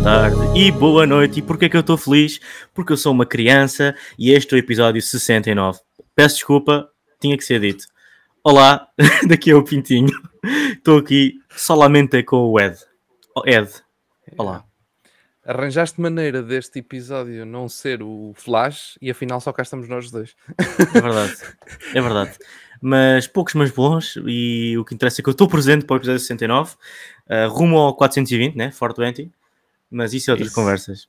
boa tarde e boa noite. E porquê que eu estou feliz? Porque eu sou uma criança e este é o episódio 69. Peço desculpa, tinha que ser dito. Olá, daqui é o Pintinho. Estou aqui solamente com o Ed. Oh, Ed, olá. Arranjaste maneira deste episódio não ser o Flash e afinal só cá estamos nós dois. É verdade, é verdade. Mas poucos, mas bons. E o que interessa é que eu estou presente para o episódio 69, uh, rumo ao 420, né? 420. Mas isso é outras isso. conversas.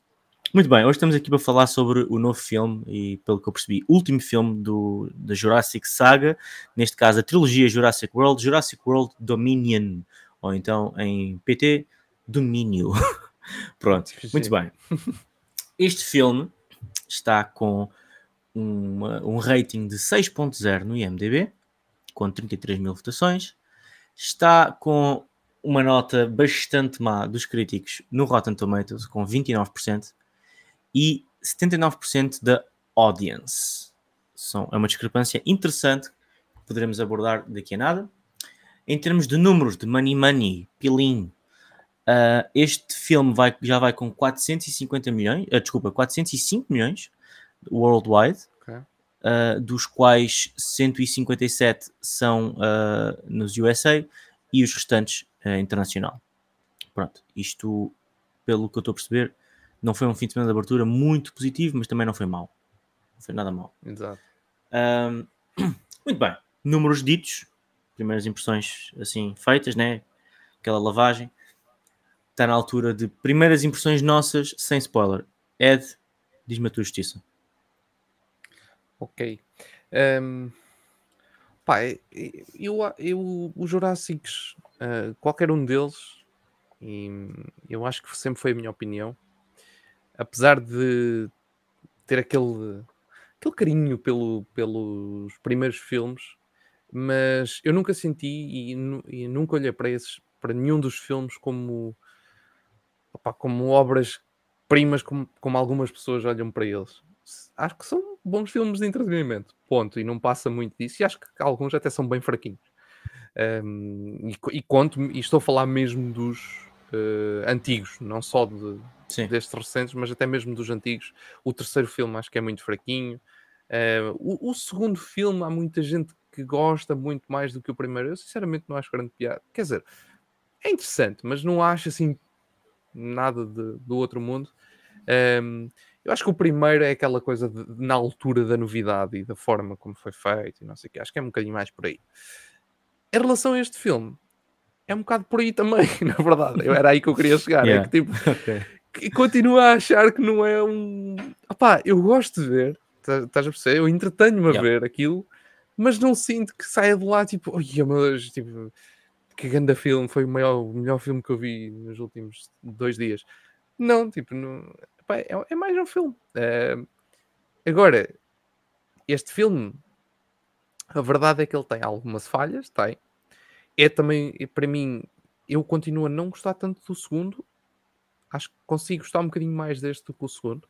Muito bem, hoje estamos aqui para falar sobre o novo filme e, pelo que eu percebi, último filme do, da Jurassic Saga, neste caso a trilogia Jurassic World, Jurassic World Dominion, ou então em PT, Domínio. Pronto, muito bem. Este filme está com uma, um rating de 6.0 no IMDB, com 33 mil votações. Está com uma nota bastante má dos críticos no Rotten Tomatoes, com 29%, e 79% da audience. São, é uma discrepância interessante que poderemos abordar daqui a nada. Em termos de números de Money Money, Pilim, Uh, este filme vai, já vai com 450 milhões, uh, desculpa, 405 milhões worldwide, okay. uh, dos quais 157 são nos USA e os restantes internacional. Pronto, isto, pelo que eu estou a perceber, não foi um fim de semana de abertura muito positivo, mas também não foi mau. Não foi nada mau. Exato. muito bem, números ditos, primeiras impressões assim feitas, né? Aquela lavagem está na altura de primeiras impressões nossas, sem spoiler. Ed, diz-me a tua justiça. Ok. Um, pá, eu, eu, os Jurássicos, uh, qualquer um deles, e eu acho que sempre foi a minha opinião, apesar de ter aquele, aquele carinho pelo, pelos primeiros filmes, mas eu nunca senti e, e nunca olhei para esses para nenhum dos filmes como opa, como obras-primas, como, como algumas pessoas olham para eles. Acho que são bons filmes de entretenimento, ponto, e não passa muito disso, e acho que alguns até são bem fraquinhos. Um, e, e conto e estou a falar mesmo dos uh, antigos, não só de, destes recentes, mas até mesmo dos antigos. O terceiro filme acho que é muito fraquinho. Uh, o, o, segundo filme, há muita gente que gosta muito mais do que o primeiro. Eu sinceramente não acho grande piada. Quer dizer, é interessante, mas não acho assim nada de, do outro mundo. Um, eu acho que o primeiro é aquela coisa de, na altura da novidade e da forma como foi feito e não sei o que. Acho que é um bocadinho mais por aí. Em relação a este filme, é um bocado por aí também, na verdade. Eu, era aí que eu queria chegar. Yeah. É que tipo, okay. que continuo a achar que não é um. Opá, eu gosto de ver, tá, estás a perceber? Eu entretenho-me a yeah. ver aquilo, mas não sinto que saia de lá tipo, meu Deus, tipo que grande filme, foi o, maior, o melhor filme que eu vi nos últimos dois dias. Não, tipo, não, pá, é, é, mais um filme. É, agora, este filme, a verdade é que ele tem algumas falhas, tem. É também, para mim, eu continuo a não gostar tanto do segundo. Acho que consigo gostar um bocadinho mais deste do que o segundo.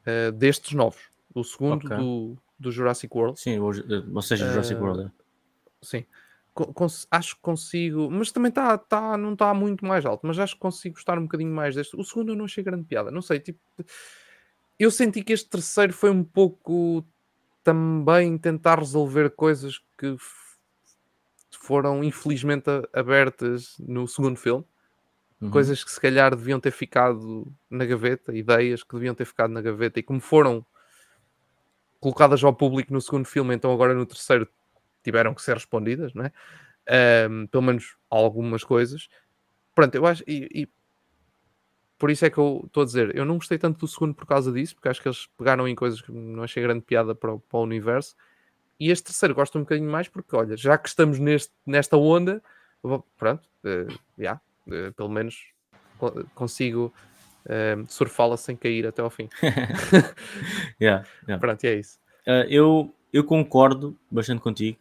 Uh, destes novos. O segundo okay. do, do Jurassic World. Sim, ou seja, Jurassic uh, World. É. Sim acho que consigo, mas também tá, tá, não está muito mais alto, mas acho que consigo gostar um bocadinho mais deste. O segundo eu não achei grande piada, não sei, tipo, eu senti que este terceiro foi um pouco também tentar resolver coisas que foram infelizmente abertas no segundo filme. Uhum. Coisas que se calhar deviam ter ficado na gaveta, ideias que deviam ter ficado na gaveta e como foram colocadas ao público no segundo filme, então agora no terceiro tiveram que ser respondidas, não é? Um, pelo menos algumas coisas. Pronto, eu acho. E, e, por isso é que eu estou a dizer, eu não gostei tanto do segundo por causa disso, porque acho que eles pegaram em coisas que não achei grande piada para o, para o universo. E este terceiro gosto um bocadinho mais, porque olha, já que estamos neste, nesta onda, pronto, uh, yeah, uh, pelo menos consigo uh, surfá-la sem cair até ao fim. yeah, yeah. Pronto, e é isso. Uh, eu, eu concordo bastante contigo.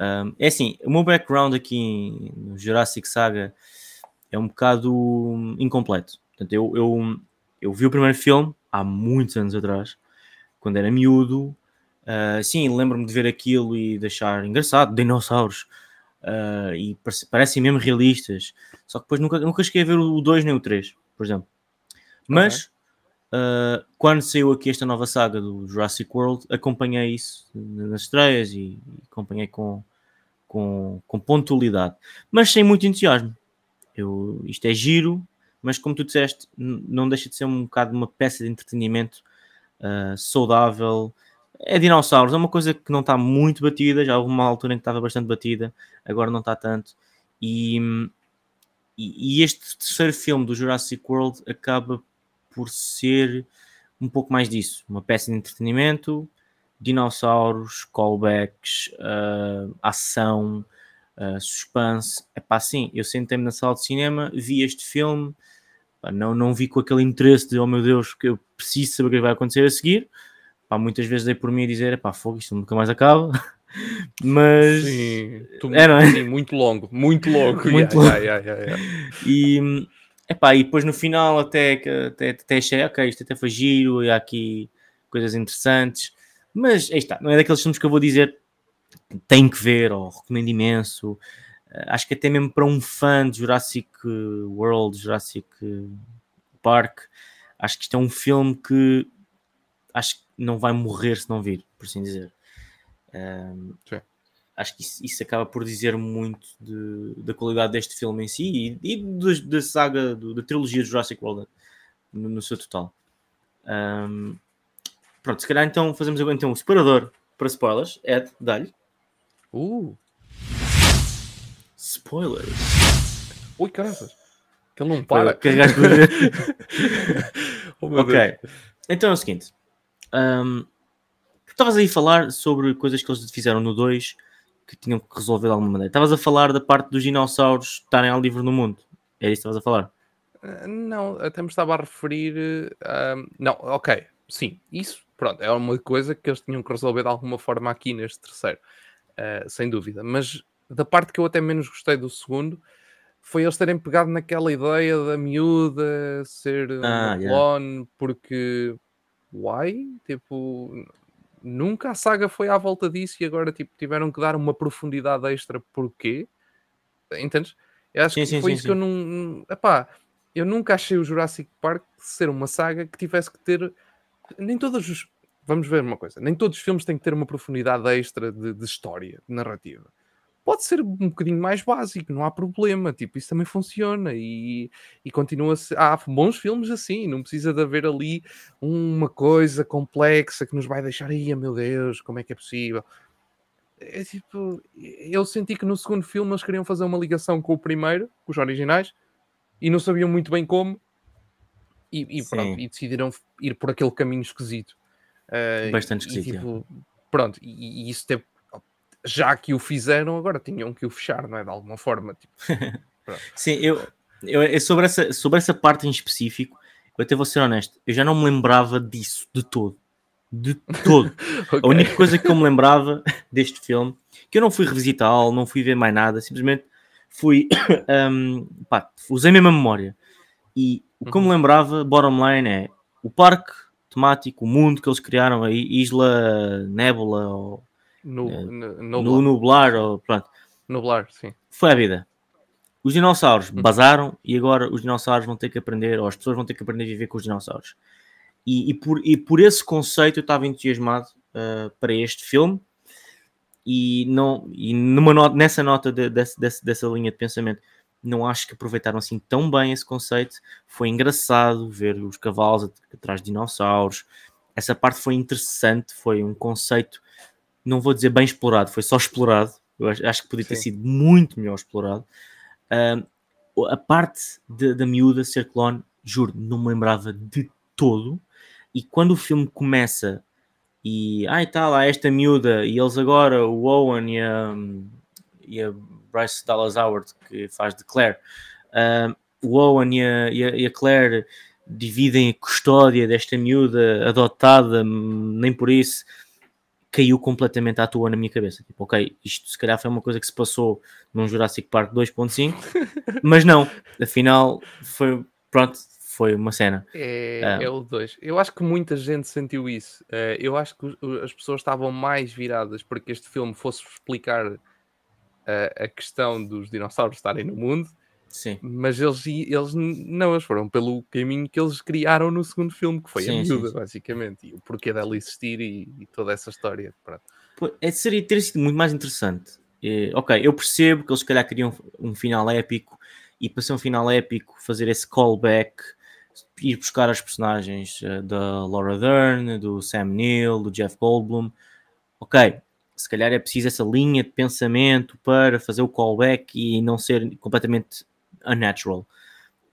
Um, é assim, o meu background aqui no Jurassic Saga é um bocado incompleto. Portanto, eu, eu, eu vi o primeiro filme há muitos anos atrás, quando era miúdo. Uh, sim, lembro-me de ver aquilo e de achar engraçado, dinossauros. uh, e parecem mesmo realistas. Só que depois nunca, nunca cheguei a ver o 2 nem o 3, por exemplo. Mas okay. uh, quando saiu aqui esta nova saga do Jurassic World, acompanhei isso nas estreias e, e acompanhei com, com, com pontualidade, mas sem muito entusiasmo. Eu, isto é giro, mas como tu disseste, não deixa de ser um bocado uma peça de entretenimento uh, saudável. É dinossauros, é uma coisa que não está muito batida, já houve uma altura em que estava bastante batida, agora não está tanto. E, e, e este terceiro filme do Jurassic World acaba por ser um pouco mais disso, uma peça de entretenimento, dinossauros, callbacks, uh, ação, uh, suspense. É pá, sim, eu sentei-me na sala de cinema, vi este filme, pá, não, não vi com aquele interesse de, oh meu Deus, que eu preciso saber o que vai acontecer a seguir. Pá, muitas vezes dei por mim a dizer, pá, fogo, isto nunca mais acaba. Mas sim, tu, é, é? Sim, muito longo, muito longo. muito yeah, longo. Yeah, yeah, e, epá, e depois no final até, até, até achei, ok, isto até foi giro, e há aqui coisas interessantes. Mas aí está, não é daqueles filmes que eu vou dizer tem que ver ou recomendo imenso. Uh, acho que até mesmo para um fã de Jurassic World, Jurassic Park, acho que isto é um filme que acho que não vai morrer se não vir, por assim dizer. Um, acho que isso, isso, acaba por dizer muito de, da qualidade deste filme em si e, e da saga, do, da trilogia de Jurassic World no, no seu total. Um, Pronto, se calhar então fazemos agora então um separador para spoilers. Ed, dá-lhe. Uh! Spoilers. Ui, caramba. Que ele não para. Carregaste oh, Ok. Deus. Então é o seguinte. Um, estavas aí a falar sobre coisas que eles fizeram no 2 que tinham que resolver de alguma maneira. Estavas a falar da parte dos dinossauros estarem ao livre no mundo. É isso que estavas a falar? Uh, não, até me estava a referir. Uh, não, ok. Sim, isso Pronto, é uma coisa que eles tinham que resolver de alguma forma aqui neste terceiro, uh, sem dúvida. Mas da parte que eu até menos gostei do segundo foi eles terem pegado naquela ideia da miúda ser ah, um clone, yeah. porque why? Tipo, nunca a saga foi à volta disso e agora tipo, tiveram que dar uma profundidade extra. Porquê? Entendes? Eu acho sim, que sim, foi sim, isso que eu não. Epá, eu nunca achei o Jurassic Park ser uma saga que tivesse que ter nem todos os. Vamos ver uma coisa, nem todos os filmes têm que ter uma profundidade extra de, de história, de narrativa. Pode ser um bocadinho mais básico, não há problema. Tipo, isso também funciona e, e continua-se. Há bons filmes assim, não precisa de haver ali uma coisa complexa que nos vai deixar aí, meu Deus, como é que é possível? É tipo, eu senti que no segundo filme eles queriam fazer uma ligação com o primeiro, com os originais, e não sabiam muito bem como, e, e pronto, e decidiram ir por aquele caminho esquisito. Uh, Bastante esquisito. E, tipo, pronto, e, e, isso teve, já que o fizeram, agora tinham que o fechar, não é? De alguma forma. Tipo, Sim, eu, eu sobre, essa, sobre essa parte em específico, eu até vou ser honesto, eu já não me lembrava disso de todo. De todo. okay. A única coisa que eu me lembrava deste filme, que eu não fui revisitá-lo, não fui ver mais nada, simplesmente fui. Um, pá, usei a mesma memória. E o que eu me uhum. lembrava, bottom line, é o parque temático, o mundo que eles criaram aí, Isla Nebula ou no, é, no, Nublar, ou pronto. Nublar, sim. Foi a vida. Os dinossauros uhum. basaram e agora os dinossauros vão ter que aprender, ou as pessoas vão ter que aprender a viver com os dinossauros. E, e por, e por esse conceito eu estava entusiasmado uh, para este filme e, não, e numa nota, nessa nota de, de, de, dessa linha de pensamento não acho que aproveitaram assim tão bem esse conceito. Foi engraçado ver os cavalos atrás de dinossauros. Essa parte foi interessante, foi um conceito, não vou dizer bem explorado, foi só explorado. Eu acho, que podia ter Sim. sido muito melhor explorado. Uh, a parte da miúda ser clone, juro, não me lembrava de todo. E quando o filme começa e ai ah, tá lá esta miúda e eles agora, o Owen e a, e a Bryce Dallas Howard, que faz de Claire. O Owen e a, e, a, e a, Claire dividem a custódia desta miúda adotada, nem por isso caiu completamente à toa na minha cabeça. Tipo, ok, isto se calhar foi uma coisa que se passou num Jurassic Park 2.5, mas não, afinal foi, pronto, foi uma cena. É, ah. é o 2. Eu acho que muita gente sentiu isso. Uh, eu acho que as pessoas estavam mais viradas para que este filme fosse explicar a, a questão dos dinossauros estarem no mundo, Sim. mas eles, eles não, eles foram pelo caminho que eles criaram no segundo filme, que foi Sim, a sim, miúda, sim. basicamente, e o porquê dela existir e, e toda essa história. Pô, é, seria ter sido muito mais interessante. Eh, ok, eu percebo que eles se calhar queriam um final épico e para ser um final épico fazer esse callback, ir buscar as personagens eh, da Laura Dern, do Sam Neill, do Jeff Goldblum. Ok, se calhar é preciso essa linha de pensamento para fazer o callback e não ser completamente unnatural.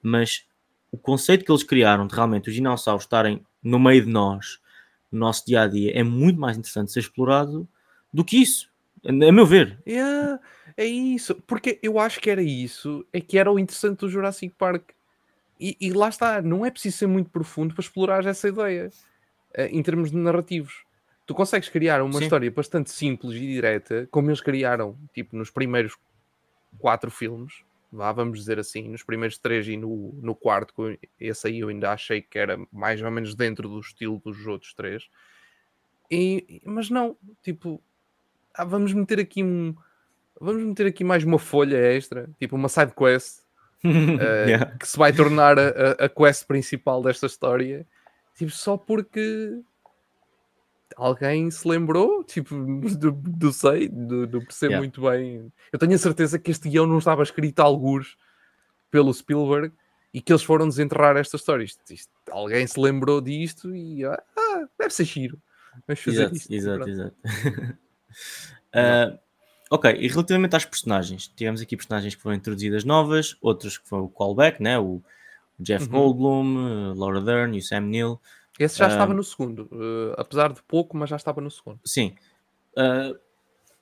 Mas o conceito que eles criaram de realmente os dinossauros estarem no meio de nós, no nosso dia a dia, é muito mais interessante ser explorado do que isso, a meu ver. Yeah, é isso, porque eu acho que era isso, é que era o interessante do Jurassic Park. E, e lá está, não é preciso ser muito profundo para explorar essa ideia eh, em termos de narrativos. Tu consegues criar uma Sim. história bastante simples e direta, como eles criaram, tipo, nos primeiros quatro filmes, vá, vamos dizer assim, nos primeiros três e no, no quarto, esse aí eu ainda achei que era mais ou menos dentro do estilo dos outros três. E, mas não, tipo, ah, vamos meter aqui um. Vamos meter aqui mais uma folha extra, tipo uma side quest, eh, Yeah. que se vai tornar a, a- a quest principal desta história, tipo, só porque alguém se lembrou, tipo, do, do sei, do, do perceber Yeah. muito bem. Eu tenho a certeza que este guião não estava escrito a algures pelo Spielberg e que eles foram desenterrar esta história. Isto- isto- alguém se lembrou disto e ah, ah, deve ser giro. Vamos fazer Exato, isto. exato, exato. Ah, ok, e relativamente às personagens, tivemos aqui personagens que foram introduzidas novas, outras que foi o callback, né? o Jeff Uhum. Goldblum, a Laura Dern e o Sam Neill. Esse já estava Ah, no segundo, eh, apesar de pouco, mas já estava no segundo. Sim. Ah,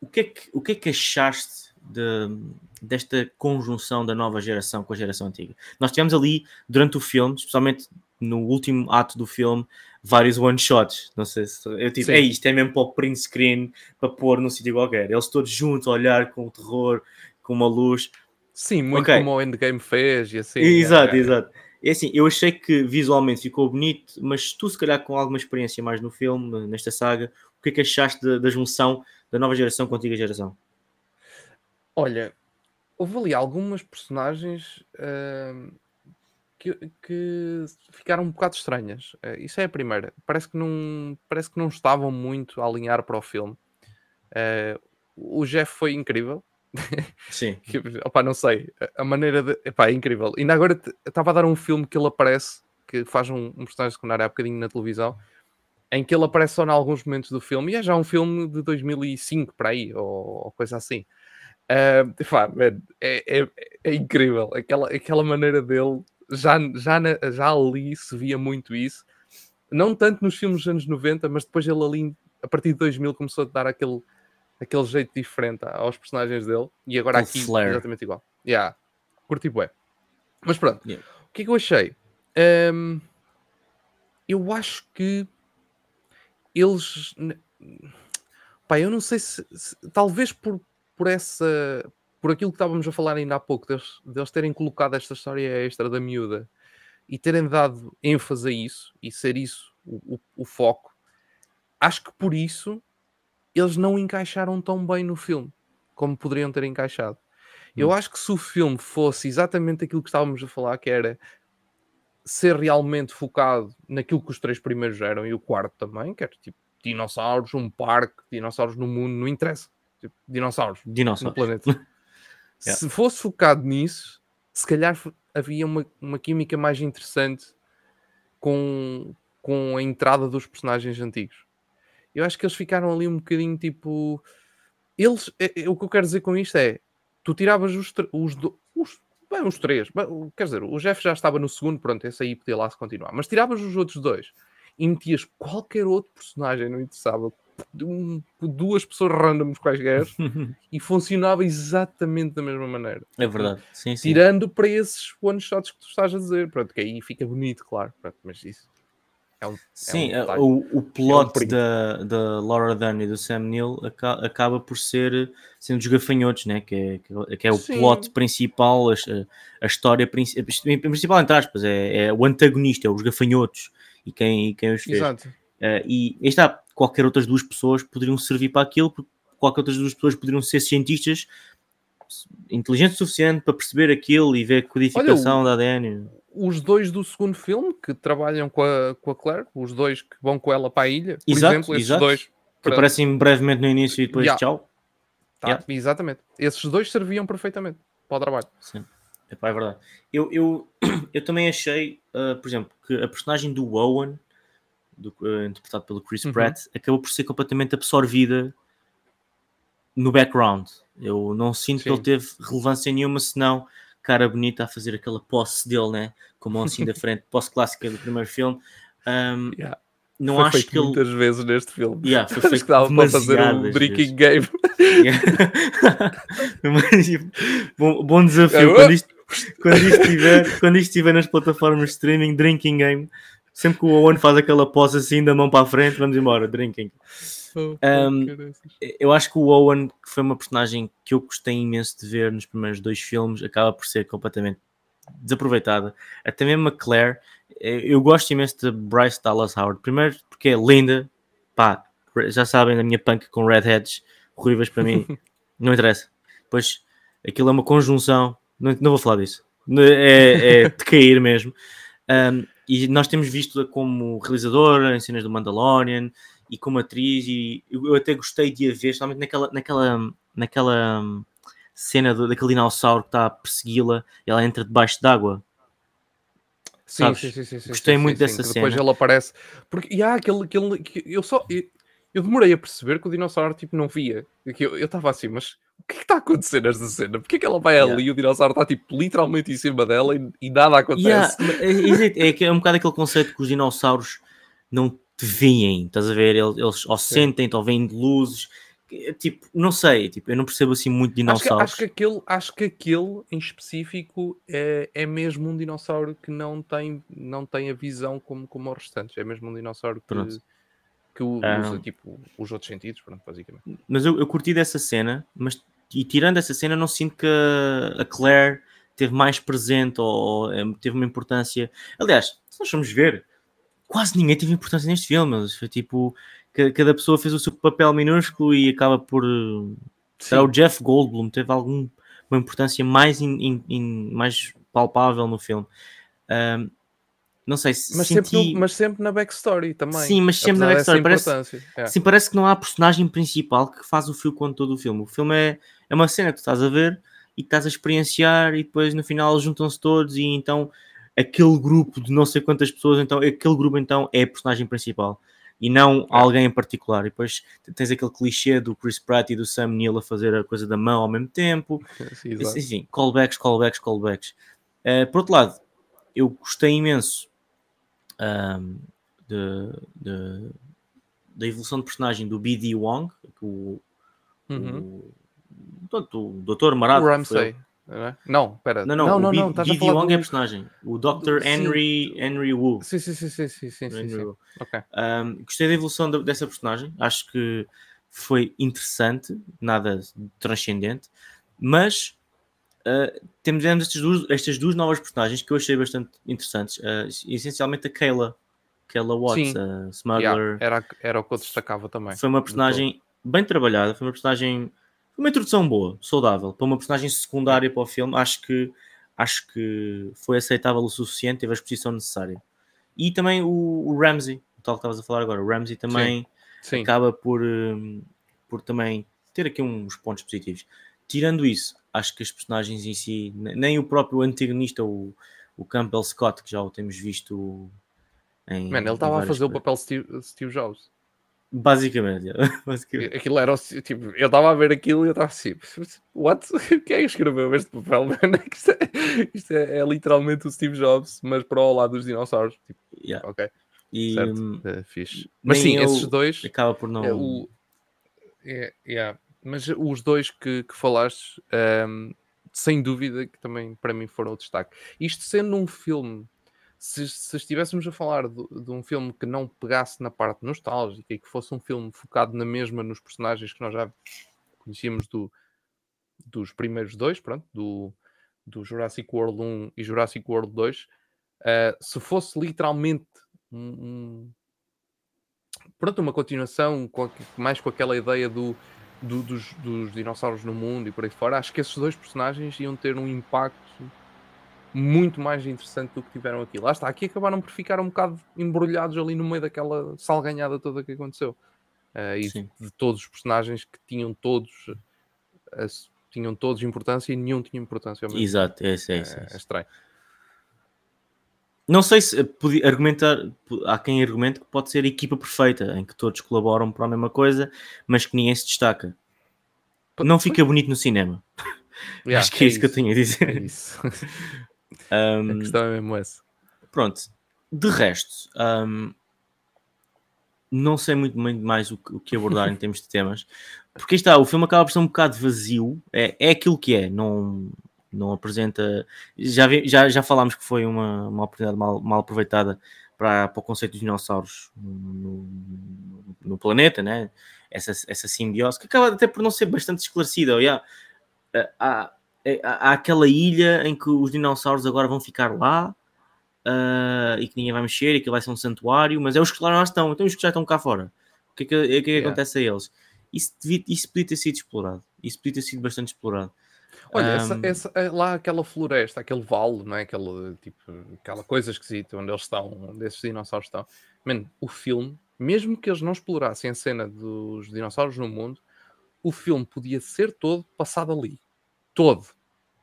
o, que é que, o que é que achaste de- desta conjunção da nova geração com a geração antiga? Nós tivemos ali, durante o filme, especialmente no último ato do filme, vários one-shots. Não sei se. Eu tipo, Sim. é isto, é mesmo para o print screen, para pôr num sítio qualquer. Eles todos juntos a olhar com o terror, com uma luz. Sim, muito Ok. como o Endgame fez e assim. exato, é, é. exato. É assim, eu achei que visualmente ficou bonito, mas tu, se calhar, com alguma experiência mais no filme, nesta saga, o que é que achaste da, da junção da nova geração com a antiga geração? Olha, houve ali algumas personagens ahm, que, que ficaram um bocado estranhas. Eh, isso é a primeira. Parece que não, parece que não estavam muito a alinhar para o filme. Eh, o Jeff foi incrível. Sim. que, opá, não sei, a- maneira de. Epá, é incrível. Ainda agora estava a dar um filme que ele aparece, que faz um, um personagem secundário há bocadinho na televisão, em que ele aparece só em alguns momentos do filme, e é já um filme de 2005 para aí, ou, ou coisa assim. Ah, epá, man, é, é, é incrível aquela, aquela maneira dele. Já, já, na- já ali se via muito isso, não tanto nos filmes dos anos 90, mas depois ele ali, a partir de 2000, começou a dar aquele, aquele jeito diferente aos personagens dele, e agora aqui flair. exatamente igual. Yeah, curti bué. Mas pronto, Yeah. o que é que eu achei? Ahm, eu acho que eles. Pá, eu não sei se. se- talvez por, por essa. Por aquilo que estávamos a falar ainda há pouco, deles, deles terem colocado esta história extra da miúda e terem dado ênfase a isso e ser isso o, o- o foco, acho que por isso eles não encaixaram tão bem no filme como poderiam ter encaixado. Eu Hum. acho que se o filme fosse exatamente aquilo que estávamos a falar, que era ser realmente focado naquilo que os três primeiros eram e o quarto também, que era tipo dinossauros, um parque, dinossauros no mundo, não interessa. Tipo, dinossauros no Dinossauros. planeta. Yeah. Se fosse focado nisso, se calhar havia uma, uma química mais interessante com, com a entrada dos personagens antigos. Eu acho que eles ficaram ali um bocadinho tipo. Eles, é- é- o que eu quero dizer com isto é: tu tiravas os, os, os, bem, os três, bem, quer dizer, o Jeff já estava no segundo, pronto, esse aí podia lá se continuar, mas tiravas os outros dois e metias qualquer outro personagem, não interessava, um- duas pessoas randoms quaisquer e funcionava exatamente da mesma maneira. É verdade. Sim, sim. Tirando para esses one shots que tu estás a dizer, pronto, que aí fica bonito, claro, pronto, mas isso é um, Sim, é um eh, detalhe. o, o plot print. da, da Laura Dern e do Sam Neill aca- acaba por ser sendo os gafanhotos, né? que, é, que- que é o Sim. plot principal, a, a história princi- a principal, entre aspas, é, é o antagonista, é os gafanhotos e quem, e quem os fez. Exato. Eh, e aí está, qualquer outras duas pessoas poderiam servir para aquilo, porque qualquer outras duas pessoas poderiam ser cientistas inteligente o suficiente para perceber aquilo e ver a codificação Olha, o- da ADN. Os dois do segundo filme que trabalham com a, com a Claire, os dois que vão com ela para a ilha, por Exato, exemplo, esses exato. dois. Que aparecem brevemente no início e depois Yeah. tchau. Tá, Yeah. Exatamente. Esses dois serviam perfeitamente para o trabalho. Sim. Epá, é verdade. Eu, eu, eu também achei, uh, por exemplo, que a personagem do Owen, do, uh, interpretado pelo Chris Uhum. Pratt, acabou por ser completamente absorvida no background. Eu não sinto que Sim. ele teve relevância nenhuma, senão cara bonita a fazer aquela posse dele, né? Com a mão assim da frente, posse clássica do primeiro filme. Um, Yeah. não Foi acho que ele. muitas vezes neste filme. Yeah, foi Acho que dava para fazer um drinking vezes. game. Tipo, bom, bom desafio. Quando isto, quando, isto estiver, quando isto estiver nas plataformas de streaming, drinking game, sempre que o Owen faz aquela posse assim da mão para a frente, vamos embora, drinking. Um. Eu acho que o Owen, que foi uma personagem que eu gostei imenso de ver nos primeiros dois filmes, acaba por ser completamente desaproveitada. Até mesmo a Claire, eh, eu gosto imenso de Bryce Dallas Howard. Primeiro porque é linda, pá, já sabem, a minha punk com redheads, ruivas para mim, não interessa. Depois, aquilo é uma conjunção, não, não vou falar disso, é, é de cair mesmo. Um, e nós temos visto-a como realizadora em cenas do Mandalorian e como atriz, e eu até gostei de a ver, especialmente naquela, naquela, naquela hum, cena do, daquele dinossauro que está a persegui-la e ela entra debaixo d'água. Sim, sim, sim, sim, Gostei sim, muito sim, dessa que Depois cena. ele aparece. Porque e há aquele, aquele que eu só. Eu, eu demorei a perceber que o dinossauro tipo, não via. Que Eu estava assim, mas o que é que está a acontecer nesta cena? Porque é que ela vai Yeah. ali e o dinossauro está tipo, literalmente em cima dela e, e nada acontece? Yeah, é, é, é, é um bocado aquele conceito que os dinossauros não veem, estás a ver? Eles, eles ou sentem-te ou veem de luzes. Tipo, não sei, tipo, eu não percebo assim muito Acho que, dinossauros. acho, que aquele, acho que aquele em específico é, é mesmo um dinossauro que não tem, não tem a visão como, como os restantes. É mesmo um dinossauro que, Pronto. que Ah. usa tipo, os outros sentidos, pronto, basicamente. Mas eu, eu curti dessa cena, mas e tirando essa cena, não sinto que a, a Claire teve mais presente ou, ou, eh, teve uma importância. Aliás, se nós formos ver, quase ninguém teve importância neste filme. Foi tipo, ca- cada pessoa fez o seu papel minúsculo e acaba por. eh, Será o Jeff Goldblum teve alguma importância mais, in- in- in- mais palpável no filme. Ahm, não sei se Mas, senti... sempre no- mas sempre na backstory também. Sim, mas sempre na backstory. Parece. É. Sim, parece que não há personagem principal que faz o fio com todo o filme. O filme é, é uma cena que tu estás a ver e que estás a experienciar e depois no final juntam-se todos e então aquele grupo de não sei quantas pessoas, então aquele grupo então é a personagem principal e não alguém em particular. E depois tens aquele clichê do Chris Pratt e do Sam Neill a fazer a coisa da mão ao mesmo tempo. Sim. Enfim, callbacks, callbacks, callbacks. Eh, por outro lado, eu gostei imenso ahm, de, da evolução de personagem do B.D. Wong, que o, Uhum. o, portanto, o Dr. O Marado. Ramsey. Não é? Não, pera. Não, não, não, não, B- não, estás a B.D. falar Wong do... é personagem. O Dr. Sim. Henry, Henry Wu. Sim, sim, sim, sim, sim, sim, sim, sim. Wu. Ok. Um, gostei da evolução da- dessa personagem, acho que foi interessante, nada transcendente, mas uh, temos temos estas duas, estas duas novas personagens que eu achei bastante interessantes, uh, essencialmente a Kayla, Kayla Watts, Sim. a Smuggler, Yeah, era, era o que eu destacava também. foi uma personagem bem trabalhada, foi uma personagem, uma introdução boa, saudável, para uma personagem secundária para o filme, acho que acho que foi aceitável o suficiente, teve a exposição necessária. E também o, o Ramsey, o tal que estavas a falar agora, o Ramsey também Sim. acaba por, hum, por também ter aqui uns pontos positivos. Tirando isso, acho que as personagens em si, ne- nem o próprio antagonista, o, o Campbell Scott, que já o temos visto em. Mano, ele estava a fazer o papel de Steve, Steve Jobs. Basicamente, basicamente. Aquilo era o, tipo, eu estava a ver aquilo e eu estava assim, what? Quem é que escreveu este papel, mano? Isto, é, isto é, é literalmente o Steve Jobs, mas para o lado dos dinossauros. Tipo, Yeah. ok, E certo. hum, é fixe. Mas sim, esses dois. acaba por não. É, o, é, yeah. Mas os dois que, que falaste, ehm, sem dúvida que também para mim foram o destaque. Isto sendo um filme, se, se estivéssemos a falar de, de um filme que não pegasse na parte nostálgica e que fosse um filme focado na mesma nos personagens que nós já conhecíamos do, dos primeiros dois, pronto, do, do Jurassic World 1 e Jurassic World 2, eh, se fosse literalmente um, um- pronto, uma continuação com, mais com aquela ideia do do, dos, dos dinossauros no mundo e por aí fora, acho que esses dois personagens iam ter um impacto muito mais interessante do que tiveram aqui. Lá está, aqui acabaram por ficar um bocado embrulhados ali no meio daquela salganhada toda que aconteceu. Uh, e de, de, todos os personagens que tinham todos uh, tinham todos importância e nenhum tinha importância. Exato, é isso, é isso. É, é estranho. Não sei se podia argumentar, há quem argumente que pode ser a equipa perfeita, em que todos colaboram para a mesma coisa, mas que ninguém se destaca. Não fica bonito no cinema. Yeah, Acho que é, é isso, que eu tenho a dizer. É isso. um, a questão é mesmo essa. Pronto. De resto, um, não sei muito, muito mais o, o, que abordar em termos de temas, porque está, o filme acaba por ser um bocado vazio, é, é aquilo que é, não, não apresenta. Já, vi, já, já falámos que foi uma, uma oportunidade mal, mal aproveitada para, para o conceito dos dinossauros no, no, planeta, né? essa, essa simbiose, que acaba até por não ser bastante esclarecida. Yeah. Há, há, há aquela ilha em que os dinossauros agora vão ficar lá. Uh, e que ninguém vai mexer e que vai ser um santuário, mas é os que lá estão, então os que já estão cá fora. O que é que, é que yeah. acontece a eles? Isso, devia, isso podia ter sido explorado. Isso podia ter sido bastante explorado. Olha, um... essa, essa, é lá aquela floresta, aquele vale, não é? Aquela, tipo, aquela coisa esquisita onde eles estão, onde esses dinossauros estão. Man, o filme, mesmo que eles não explorassem a cena dos dinossauros no mundo, o filme podia ser todo passado ali. Todo.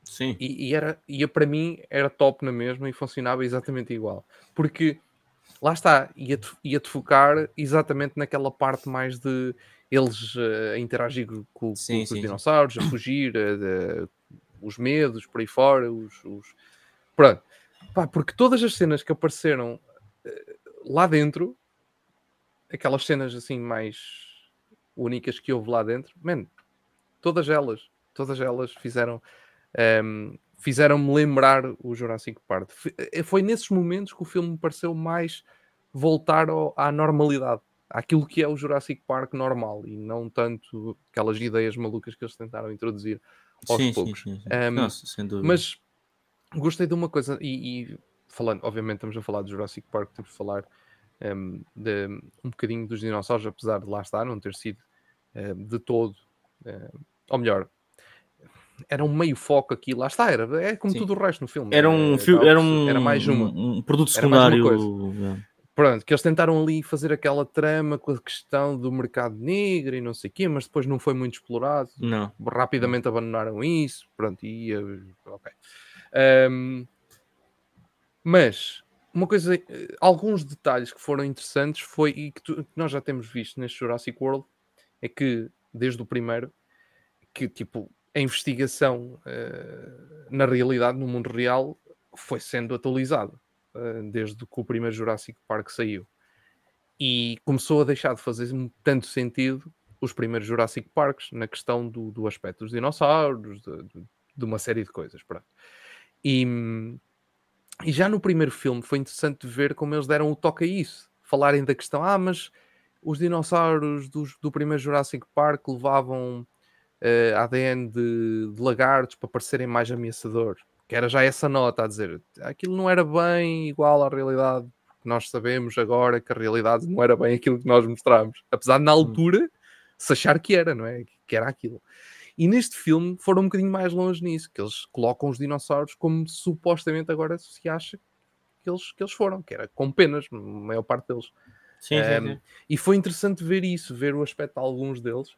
Sim. E, e era, e para mim era top na mesma e funcionava exatamente igual. Porque lá está, ia-te ia -te focar exatamente naquela parte mais de eles uh, a interagir com, com, sim, com sim, os dinossauros, sim. a fugir, uh, os medos por aí fora, os, os... pronto. Pá, porque todas as cenas que apareceram uh, lá dentro, aquelas cenas assim mais únicas que houve lá dentro, man, todas elas, todas elas fizeram um, fizeram-me lembrar o Jurassic Park. Foi nesses momentos que o filme me pareceu mais voltar ao, à normalidade àquilo que é o Jurassic Park normal e não tanto aquelas ideias malucas que eles tentaram introduzir aos sim, poucos. Sim, sim, um, Nossa, mas gostei de uma coisa, e, e, falando, obviamente estamos a falar de Jurassic Park, temos de falar um, de, um bocadinho dos dinossauros, apesar de lá estar, não ter sido de todo, ou melhor, era um meio foco aqui, lá está, era, é como tudo o resto no filme. Era um, era, era, um, era mais uma, um, produto secundário. Pronto, que eles tentaram ali fazer aquela trama com a questão do mercado negro e não sei o quê, mas depois não foi muito explorado. Não. Rapidamente abandonaram isso. Pronto, e. Ok. Um, mas, uma coisa. Alguns detalhes que foram interessantes foi. E que, tu, que nós já temos visto neste Jurassic World é que, desde o primeiro, que tipo. A investigação uh, na realidade, no mundo real, foi sendo atualizada eh, desde que o primeiro Jurassic Park saiu. E começou a deixar de fazer tanto sentido os primeiros Jurassic Parks na questão do, do aspecto dos dinossauros, de, de, de uma série de coisas. Pronto. E, e já no primeiro filme foi interessante ver como eles deram o toque a isso. Falarem da questão, ah, mas os dinossauros dos, do primeiro Jurassic Park levavam uh, eh, ADN de, de, lagartos para parecerem mais ameaçadores que era já essa nota a dizer aquilo não era bem igual à realidade. Nós sabemos agora que a realidade não era bem aquilo que nós mostramos, apesar de na hum. altura se achar que era, não é? Que era aquilo. E neste filme foram um bocadinho mais longe nisso, que eles colocam os dinossauros como supostamente agora se acha que eles, que eles foram, que era com penas, a maior parte deles. Sim, um, sim, sim. E foi interessante ver isso, ver o aspecto de alguns deles.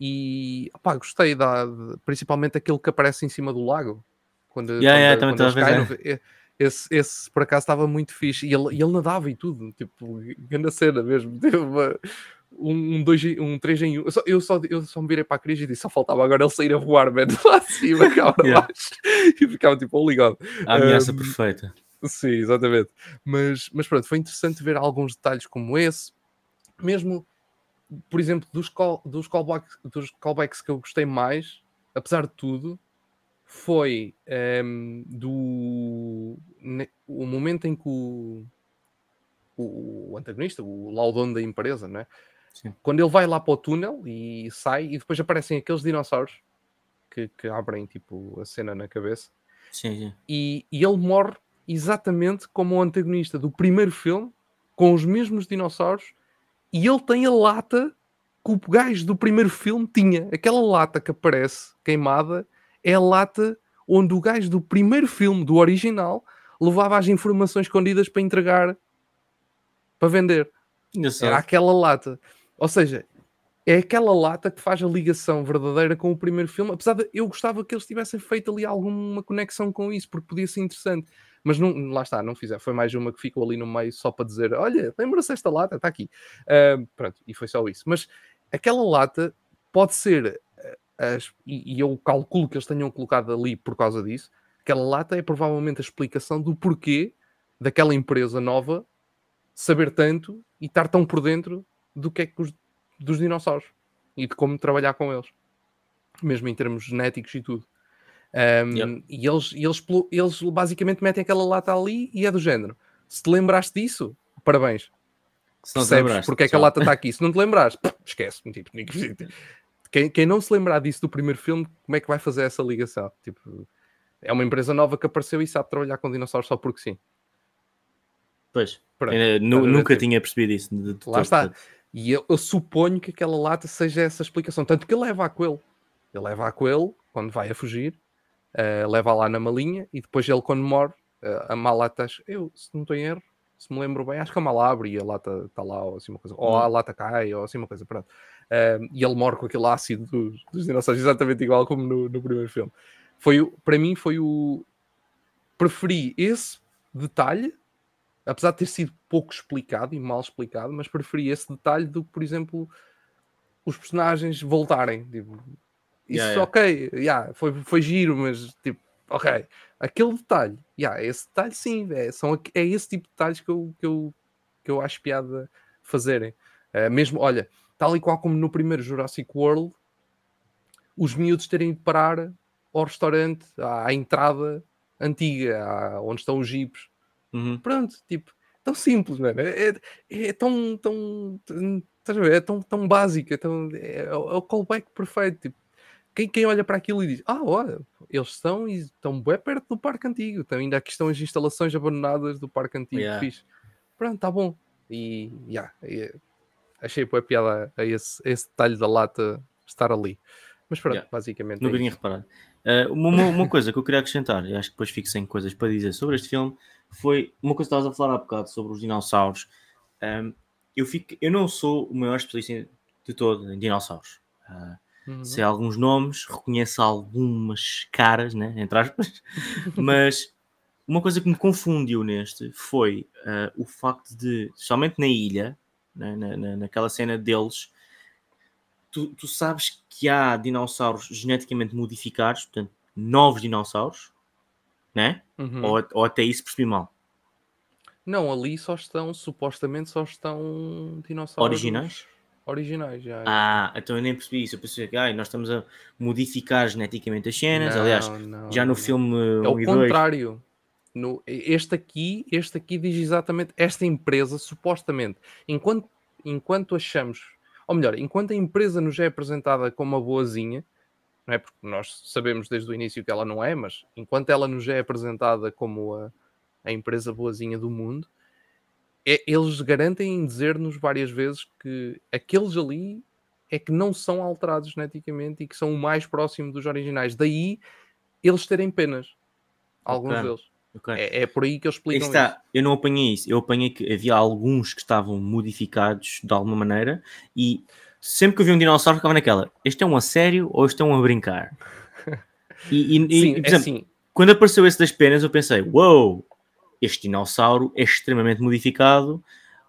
E opá, gostei da, principalmente aquele que aparece em cima do lago, quando, yeah, quando, yeah, quando caem, no, esse, esse por acaso estava muito fixe e ele, ele nadava e tudo, tipo, grande cena mesmo. Teve uma, um 2 um 3 em 1. Eu só, eu, só, eu só me virei para a crise e disse: só faltava agora ele sair a voar, man, lá acima, cá para yeah. baixo. E ficava tipo, ligado. A ameaça um, perfeita. Sim, exatamente. Mas, mas pronto, foi interessante ver alguns detalhes como esse, mesmo, por exemplo, dos, call, dos, callbacks, dos callbacks que eu gostei mais, apesar de tudo, foi um, ehm, do ne, o momento em que o, o, o antagonista, o laudão da empresa, né? quando ele vai lá para o túnel e sai, e depois aparecem aqueles dinossauros que, que abrem tipo a cena na cabeça, sim, sim. E, e ele morre exatamente como o antagonista do primeiro filme, com os mesmos dinossauros, e ele tem a lata que o gajo do primeiro filme tinha. Aquela lata que aparece queimada é a lata onde o gajo do primeiro filme, do original, levava as informações escondidas para entregar para vender. Era aquela lata. Ou seja, é aquela lata que faz a ligação verdadeira com o primeiro filme. Apesar de eu gostava que eles tivessem feito ali alguma conexão com isso, porque podia ser interessante. Mas não, lá está, não fizeram. Foi mais uma que ficou ali no meio só para dizer: olha, lembra-se esta lata? Está aqui. Uh, pronto, e foi só isso. Mas aquela lata pode ser, uh, as, e, e eu calculo que eles tenham colocado ali por causa disso. Aquela lata é provavelmente a explicação do porquê daquela empresa nova saber tanto e estar tão por dentro do que é que os dos dinossauros e de como trabalhar com eles, mesmo em termos genéticos e tudo. Um. E eles, eles, eles basicamente metem aquela lata ali e é do género. Se te lembraste disso, parabéns. Se não Percebes porque é que a lata está aqui. Se não te lembraste, esquece. Tipo, quem, quem não se lembrar disso do primeiro filme, como é que vai fazer essa ligação? Tipo, é uma empresa nova que apareceu e sabe trabalhar com dinossauros só porque sim. Pois, Pronto, nunca tinha percebido isso. De, de Lá está. E eu, eu, suponho que aquela lata seja essa explicação. Tanto que ele leva a coelho. Ele leva a coelho quando vai a fugir, uh, leva lá na malinha e depois ele, quando morre, uh, a mala está. Eu, se não tenho erro, se me lembro bem, acho que a mala abre e a lata está lá, ou assim uma coisa. Ou a hum. lata cai, ou assim uma coisa. Pronto. Uh, e ele morre com aquele ácido dos, dos dinossauros, exatamente igual como no, no primeiro filme. Foi, para mim, foi o. Preferi esse detalhe apesar de ter sido pouco explicado e mal explicado, mas preferi esse detalhe do que, por exemplo, os personagens voltarem. Tipo, isso, yeah, ok, yeah, foi, foi giro, mas tipo, ok, aquele detalhe, yeah, esse detalhe sim, é, são, é esse tipo de detalhes que eu, que eu, que eu acho piada fazerem. Uh, mesmo, olha, tal e qual como no primeiro Jurassic World, os miúdos terem de parar ao restaurante, à, à entrada antiga, à, onde estão os jipes, Uhum. Pronto, tipo, tão simples, mano. É, é, é tão, tão, tão, é tão, tão básico, é, tão, é, é o callback perfeito. Tipo, quem, quem olha para aquilo e diz: Ah, olha, eles estão, e estão bem perto do parque antigo. Então, ainda aqui estão as instalações abandonadas do parque antigo. Yeah. Fiz. Pronto, tá bom. E yeah, achei boa piada a esse, a esse detalhe da lata estar ali. Mas pronto, yeah. basicamente. Nunca é tinha reparado. Uh, uma, uma coisa que eu queria acrescentar, e acho que depois fico sem coisas para dizer sobre este filme, foi uma coisa que estavas a falar há bocado sobre os dinossauros. Um, eu, fico, eu não sou o maior especialista de todo em dinossauros. Uh, uhum. Sei alguns nomes, reconheço algumas caras, né, entre aspas, mas uma coisa que me confundiu neste foi uh, o facto de, somente na ilha, né, na, na, naquela cena deles, tu, tu sabes que há dinossauros geneticamente modificados, portanto, novos dinossauros, né? Uhum. Ou, ou até isso percebi mal. Não, ali só estão, supostamente só estão dinossauros originais. Originais, já. Ah, então eu nem percebi isso. Eu pensei que ai, nós estamos a modificar geneticamente as cenas. Não, Aliás, não, já no não. filme. É o contrário. No, este aqui, este aqui diz exatamente esta empresa, supostamente, enquanto, enquanto achamos, ou melhor, enquanto a empresa nos é apresentada como uma boazinha, não é? Porque nós sabemos desde o início que ela não é, mas enquanto ela nos é apresentada como a, a empresa boazinha do mundo, é, eles garantem dizer-nos várias vezes que aqueles ali é que não são alterados geneticamente e que são o mais próximo dos originais. Daí eles terem penas. Alguns okay. deles. Okay. É, é, por aí que eles explicam está, isso. Eu não apanhei isso. Eu apanhei que havia alguns que estavam modificados de alguma maneira e sempre que eu vi um dinossauro ficava naquela, este é um a sério ou este é um a brincar? E, e, Sim, e por é exemplo, assim. quando apareceu esse das penas, eu pensei, uou, wow, este dinossauro é extremamente modificado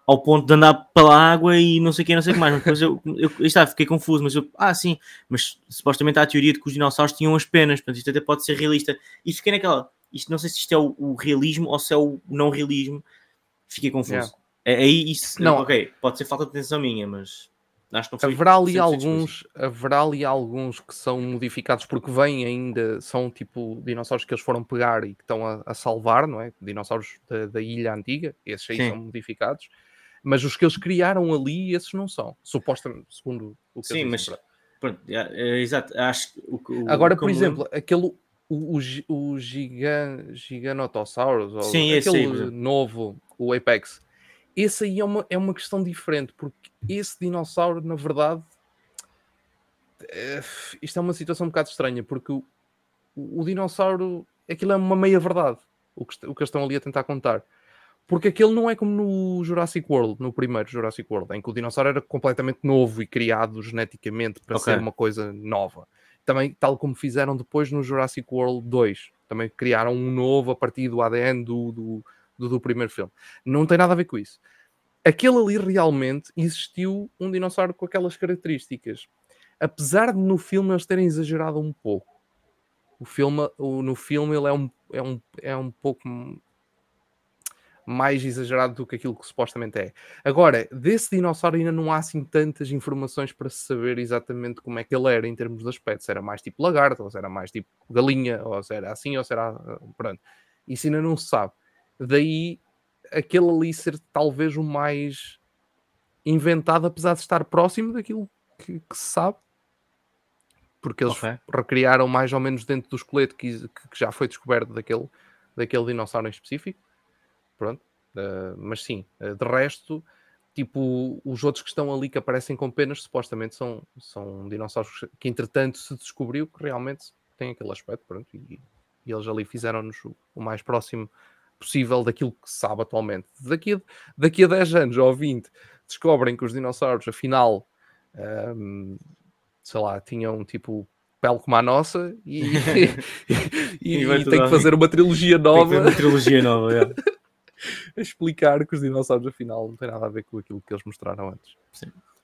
ao ponto de andar pela água e não sei o que, não sei o que mais. Mas eu, eu, eu está, fiquei confuso, mas eu, ah, sim, mas supostamente há a teoria de que os dinossauros tinham as penas, portanto isto até pode ser realista. E fiquei naquela, isto não sei se isto é o, o realismo ou se é o não realismo, fiquei confuso. Yeah. É, aí isso, não. ok, pode ser falta de atenção minha, mas Acho que não haverá ali alguns, haverá ali alguns que são modificados porque vêm ainda, são tipo dinossauros que eles foram pegar e que estão a, a salvar, não é? Dinossauros da, da ilha antiga, esses aí Sim. são modificados, mas os que eles criaram ali, esses não são, supostamente, segundo o que Sim, mas pronto, é, exato, acho que o, o, Agora, por exemplo, aquele o, o, o gigan, Giganotosaurus, Sim, aquele aí, novo, o Apex, esse aí é uma, é uma questão diferente, porque esse dinossauro, na verdade, eh, isto é uma situação um bocado estranha, porque o, o, o dinossauro, aquilo é uma meia-verdade, o que, o que eles estão ali a tentar contar. Porque aquele não é como no Jurassic World, no primeiro Jurassic World, em que o dinossauro era completamente novo e criado geneticamente para Ok. ser uma coisa nova. Também, tal como fizeram depois no Jurassic World 2, também criaram um novo a partir do ADN do, do, do, do primeiro filme. Não tem nada a ver com isso. Aquele ali realmente existiu um dinossauro com aquelas características. Apesar de no filme eles terem exagerado um pouco. O filme, o- no filme ele é um, é um, é um pouco mais exagerado do que aquilo que supostamente é. Agora, desse dinossauro ainda não há assim tantas informações para se saber exatamente como é que ele era em termos de aspecto. Se era mais tipo lagarto, ou se era mais tipo galinha, ou se era assim, ou se era. Pronto. Isso ainda não se sabe. Daí aquele ali ser talvez o mais inventado, apesar de estar próximo daquilo que, que se sabe. Porque eles Ok. recriaram mais ou menos dentro do esqueleto que, que já foi descoberto daquele, daquele dinossauro em específico. Pronto. Uh, mas sim, uh, de resto, tipo, os outros que estão ali que aparecem com penas, supostamente são, são dinossauros que entretanto se descobriu que realmente têm aquele aspecto, pronto, e, e eles ali fizeram-nos o, o mais próximo possível daquilo que se sabe atualmente. Daqui a, daqui a 10 anos ou 20 descobrem que os dinossauros, afinal, um, sei lá, tinham tipo pele como a nossa e, e, E e tem que fazer uma trilogia nova uma trilogia nova. é. a explicar que os dinossauros afinal não têm nada a ver com aquilo que eles mostraram antes.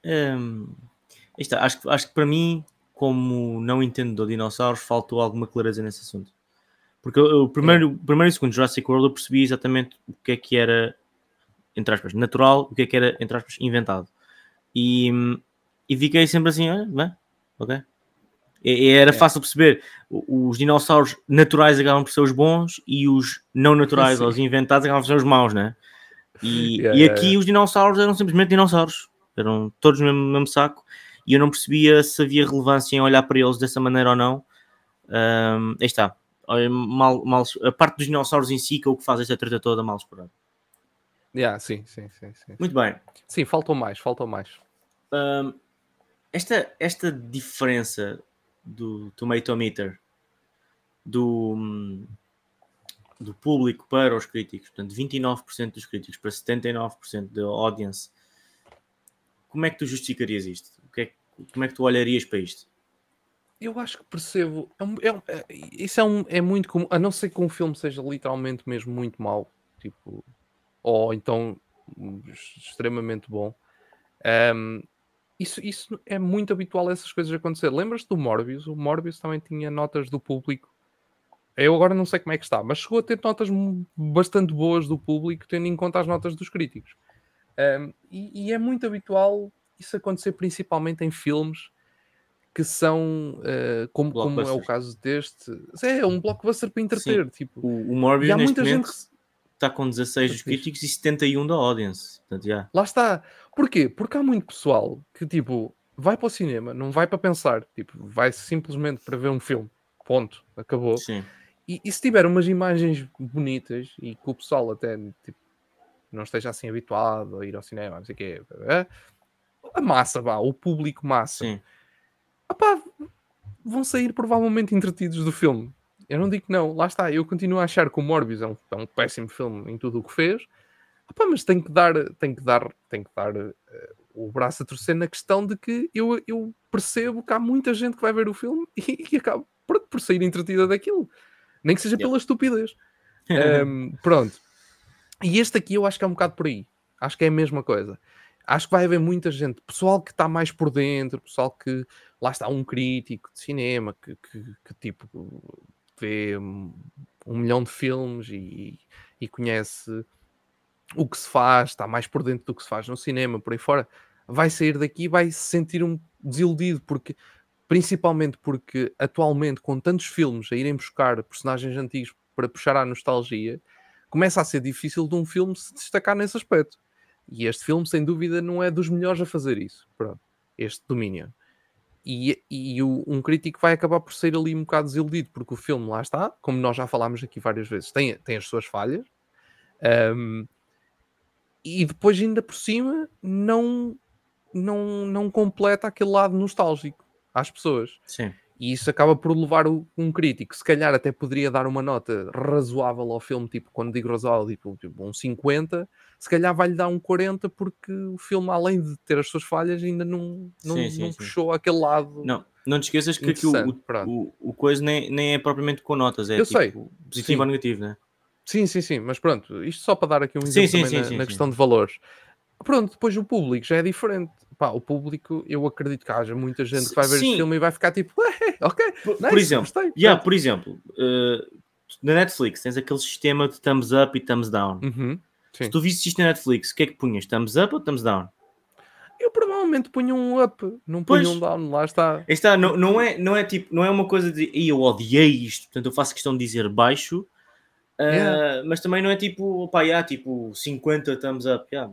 Hum, aí está. Acho, que- acho que para mim, como não entendo de dinossauros, faltou alguma clareza nesse assunto. Porque o primeiro, o primeiro e o segundo Jurassic World eu percebi exatamente o que é que era, entre aspas, natural, o que é que era, entre aspas, inventado. E, e fiquei sempre assim, ah, bem, ok. E, era É. fácil perceber. Os dinossauros naturais acabam por ser os bons e os não naturais, Sim. ou os inventados, acabam por ser os maus, né? E, Yeah, e yeah, aqui os dinossauros eram simplesmente dinossauros. Eram todos no mesmo, no mesmo saco. E eu não percebia se havia relevância em olhar para eles dessa maneira ou não. Ahm, aí está. Mal, mal, a parte dos dinossauros em si, que é o que faz esta treta toda, mal explorada. Yeah, sim, sim, sim, sim. Muito bem. Sim, faltam mais, faltam mais. Ahm, esta, esta diferença do Tomatometer do, do público para os críticos, portanto, 29% dos críticos para 79% da audience, como é que tu justificarias isto? Que é, como é que tu olharias para isto? Eu acho que percebo. é um- é um- é- isso é, um, é muito comum, a não ser que um filme seja literalmente mesmo muito mau, tipo, ou então hum, extremamente bom. Ahm, isso, isso é muito habitual essas coisas acontecer. Lembras-te do Morbius? O Morbius também tinha notas do público. Eu agora não sei como é que está, mas chegou a ter notas bastante boas do público, tendo em conta as notas dos críticos. Ahm, e, e é muito habitual isso acontecer principalmente em filmes que são eh, como, como é o caso deste. É um blockbuster para entreter. Tipo, O, o e Morbius há muita gente momento que está com 16 dos críticos e 71 da audience. Portanto, já. Lá está. Porquê? Porque há muito pessoal que, tipo, vai para o cinema, não vai para pensar, tipo, vai simplesmente para ver um filme. Ponto. Acabou. Sim. E, e se tiver umas imagens bonitas e que o pessoal até, tipo, não esteja assim habituado a ir ao cinema, não sei o quê, é, a massa, vá, o público massa, Sim. Opá, vão sair provavelmente entretidos do filme. Eu não digo que não, lá está. Eu continuo a achar que o Morbius é um, é um péssimo filme em tudo o que fez, opá, mas tem que dar, tem que dar, tem que dar eh, o braço a torcer na questão de que eu, eu percebo que há muita gente que vai ver o filme e, e acaba por, por sair entretida daquilo, nem que seja Yeah. pela estupidez. Um, pronto. E este aqui eu acho que é um bocado por aí. Acho que é a mesma coisa. Acho que vai haver muita gente, pessoal que está mais por dentro, pessoal que lá está um crítico de cinema que, que, que, tipo vê um, milhão de filmes e, e conhece o que se faz, está mais por dentro do que se faz no cinema, por aí fora, vai sair daqui e vai se sentir um desiludido, porque principalmente porque atualmente com tantos filmes a irem buscar personagens antigos para puxar à nostalgia, começa a ser difícil de um filme se destacar nesse aspecto. E este filme, sem dúvida, não é dos melhores a fazer isso. Pronto, este Dominion. E, e o- um crítico vai acabar por sair ali um bocado desiludido, porque o filme, lá está, como nós já falámos aqui várias vezes, tem, tem as suas falhas. Ahm, e depois, ainda por cima, não, não, não completa aquele lado nostálgico. às pessoas. Sim. E isso acaba por levar o- um crítico, se calhar até poderia dar uma nota razoável ao filme, tipo, quando digo razoável, tipo, tipo um 50, se calhar vai-lhe dar um 40 porque o filme, além de ter as suas falhas, ainda não, não, Sim, sim, não sim. puxou aquele lado. Não, não te esqueças que aqui o, o, o, coisa nem, nem é propriamente com notas, é Eu tipo sei. positivo ou negativo, né? Sim, sim, sim, mas pronto, isto só para dar aqui um exemplo na, na questão de valores. Pronto, depois o público já é diferente. Pá, o público, eu acredito que haja muita gente que vai ver Sim. este filme e vai ficar tipo, "Ué, ok, Por, nice, por exemplo, gostei. yeah, pronto." por exemplo eh, na Netflix tens aquele sistema de thumbs up e thumbs down. Uhum. Se tu visses isto na Netflix, o que é que punhas? Thumbs up ou thumbs down? Eu provavelmente punho um up, não punho Pois. um down, lá está. Está, não, não, é, não é tipo, não é uma coisa de "Ih, eu odiei isto, portanto eu faço questão de dizer baixo, ah, Yeah. mas também não é tipo, pá, yeah, tipo 50 thumbs up, yeah.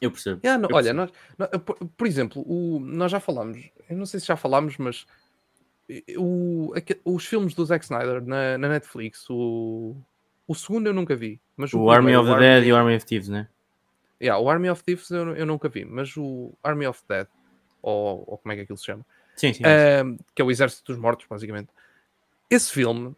Eu percebo. Yeah, não, eu olha, percebo. nós, nó- por, por exemplo, o, nós já falámos, eu não sei se já falámos, mas o, aque- os filmes do Zack Snyder na, na Netflix, o, o segundo eu nunca vi. Mas o, o Army primeiro, of the Dead e o Army of Thieves, né? Yeah, o Army of Thieves eu, eu nunca vi, mas o Army of Dead, ou, ou como é que aquilo se chama, Sim, sim. Que é o Exército dos Mortos, basicamente. Esse filme,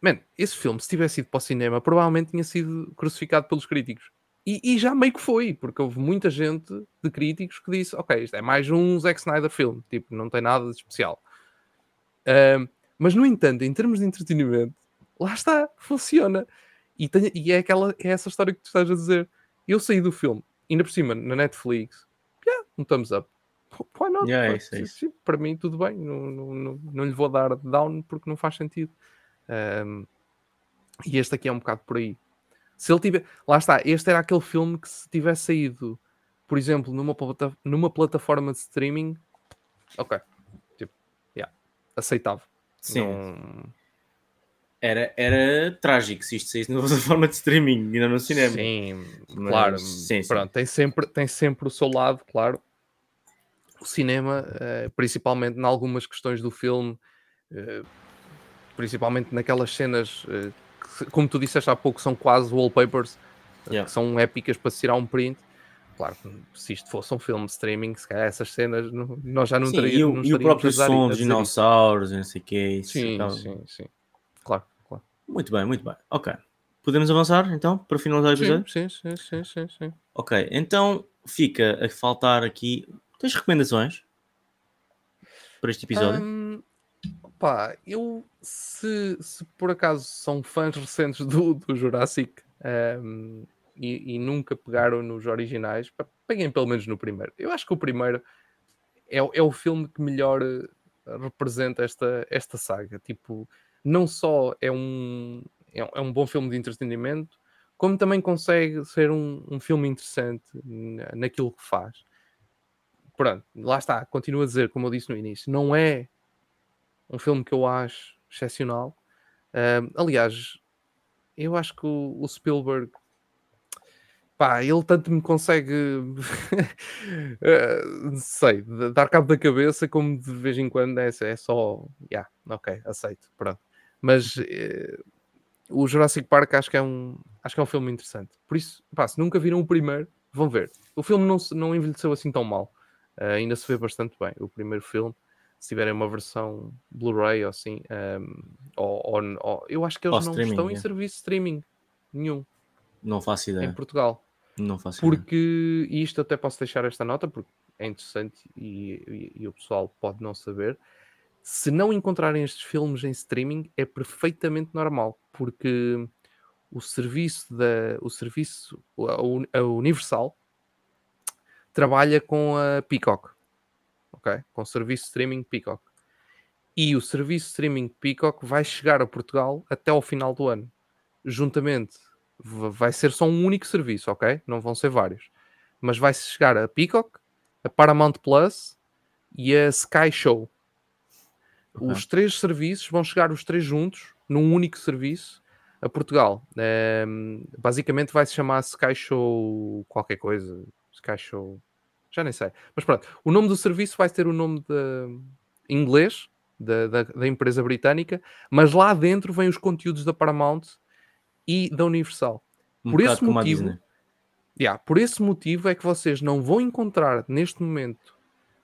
man, esse filme, se tivesse ido para o cinema, provavelmente tinha sido crucificado pelos críticos. E, e já meio que foi, porque houve muita gente de críticos que disse: Ok, isto é mais um Zack Snyder filme, tipo, não tem nada de especial. Ahm, mas, no entanto, em termos de entretenimento, lá está, funciona. E, tem- e é, aquela, é essa história que tu estás a dizer. Eu saí do filme, ainda por cima, na Netflix, yeah, um thumbs up. Why not? Yeah, é isso, é isso. para mim, tudo bem. Não, não, não, não lhe vou dar down porque não faz sentido. E este aqui é um bocado por aí. Se ele tiver. Lá está, este era aquele filme que se tivesse saído, por exemplo, numa, plata- numa plataforma de streaming, ok. Tipo, yeah, aceitável. Sim. Não- Era, era trágico se isto saísse numa forma de streaming, ainda no cinema. Sim, Mas, claro. sim, sim. Pronto, tem sempre, tem sempre o seu lado, claro. O cinema, eh, principalmente em algumas questões do filme, eh, principalmente naquelas cenas, eh, como tu disseste há pouco, são quase wallpapers, eh, Yeah. que são épicas para se tirar um print. Claro, se isto fosse um filme de streaming, se calhar essas cenas não- nós já não Sim, teríamos. e, o, não e o próprio som dos isso. dinossauros, não sei o que isso Sim, acaba- sim, sim. Claro, claro. Muito bem, muito bem. Ok. Podemos avançar então para finalizar o episódio? Sim, sim, sim, sim, sim. Ok, então fica a faltar aqui. Tens recomendações para este episódio? Hum, pá, eu se, se por acaso são fãs recentes do, do Jurassic hum, e, e nunca pegaram nos originais, peguem pelo menos no primeiro. Eu acho que o primeiro é, é o filme que melhor eh, representa esta, esta saga. Tipo, não só é um, é, um- é um bom filme de entretenimento, como também consegue ser um, um filme interessante na- naquilo que faz. Pronto, lá está, continuo a dizer, como eu disse no início, não é um filme que eu acho excepcional. Ahm, aliás, eu acho que o, o Spielberg, pá, ele tanto me consegue, não sei, dar cabo da cabeça, como de vez em quando é, é só, yeah, ok, aceito, pronto. Mas eh, o Jurassic Park acho que é um, acho que é um filme interessante. Por isso, pá, se nunca viram o primeiro, vão ver. O filme não, não envelheceu assim tão mal. Uh, ainda se vê bastante bem. O primeiro filme, se tiverem uma versão Blu-ray ou assim, um, ou, ou- ou- eu acho que eles Ou não estão em é. serviço de streaming nenhum Não faço em ideia. Portugal. Não faço ideia. Porque, e isto até posso deixar esta nota, porque é interessante e, e- e o pessoal pode não saber. Se não encontrarem estes filmes em streaming, é perfeitamente normal, porque o serviço da o serviço a Universal trabalha com a Peacock, ok? Com o serviço de streaming Peacock. E o serviço de streaming Peacock vai chegar a Portugal até ao final do ano. Juntamente, vai ser só um único serviço, ok? Não vão ser vários. Mas vai chegar a Peacock, a Paramount Plus e a Sky Show. Ok. Os três serviços vão chegar os três juntos num único serviço a Portugal. Ehm, basicamente vai se chamar Sky Show qualquer coisa. Sky Show. Já nem sei. Mas pronto, o nome do serviço vai ter o nome de inglês da, da, da empresa britânica, mas lá dentro vêm os conteúdos da Paramount e da Universal. Um por esse motivo. Yeah, por esse motivo é que vocês não vão encontrar neste momento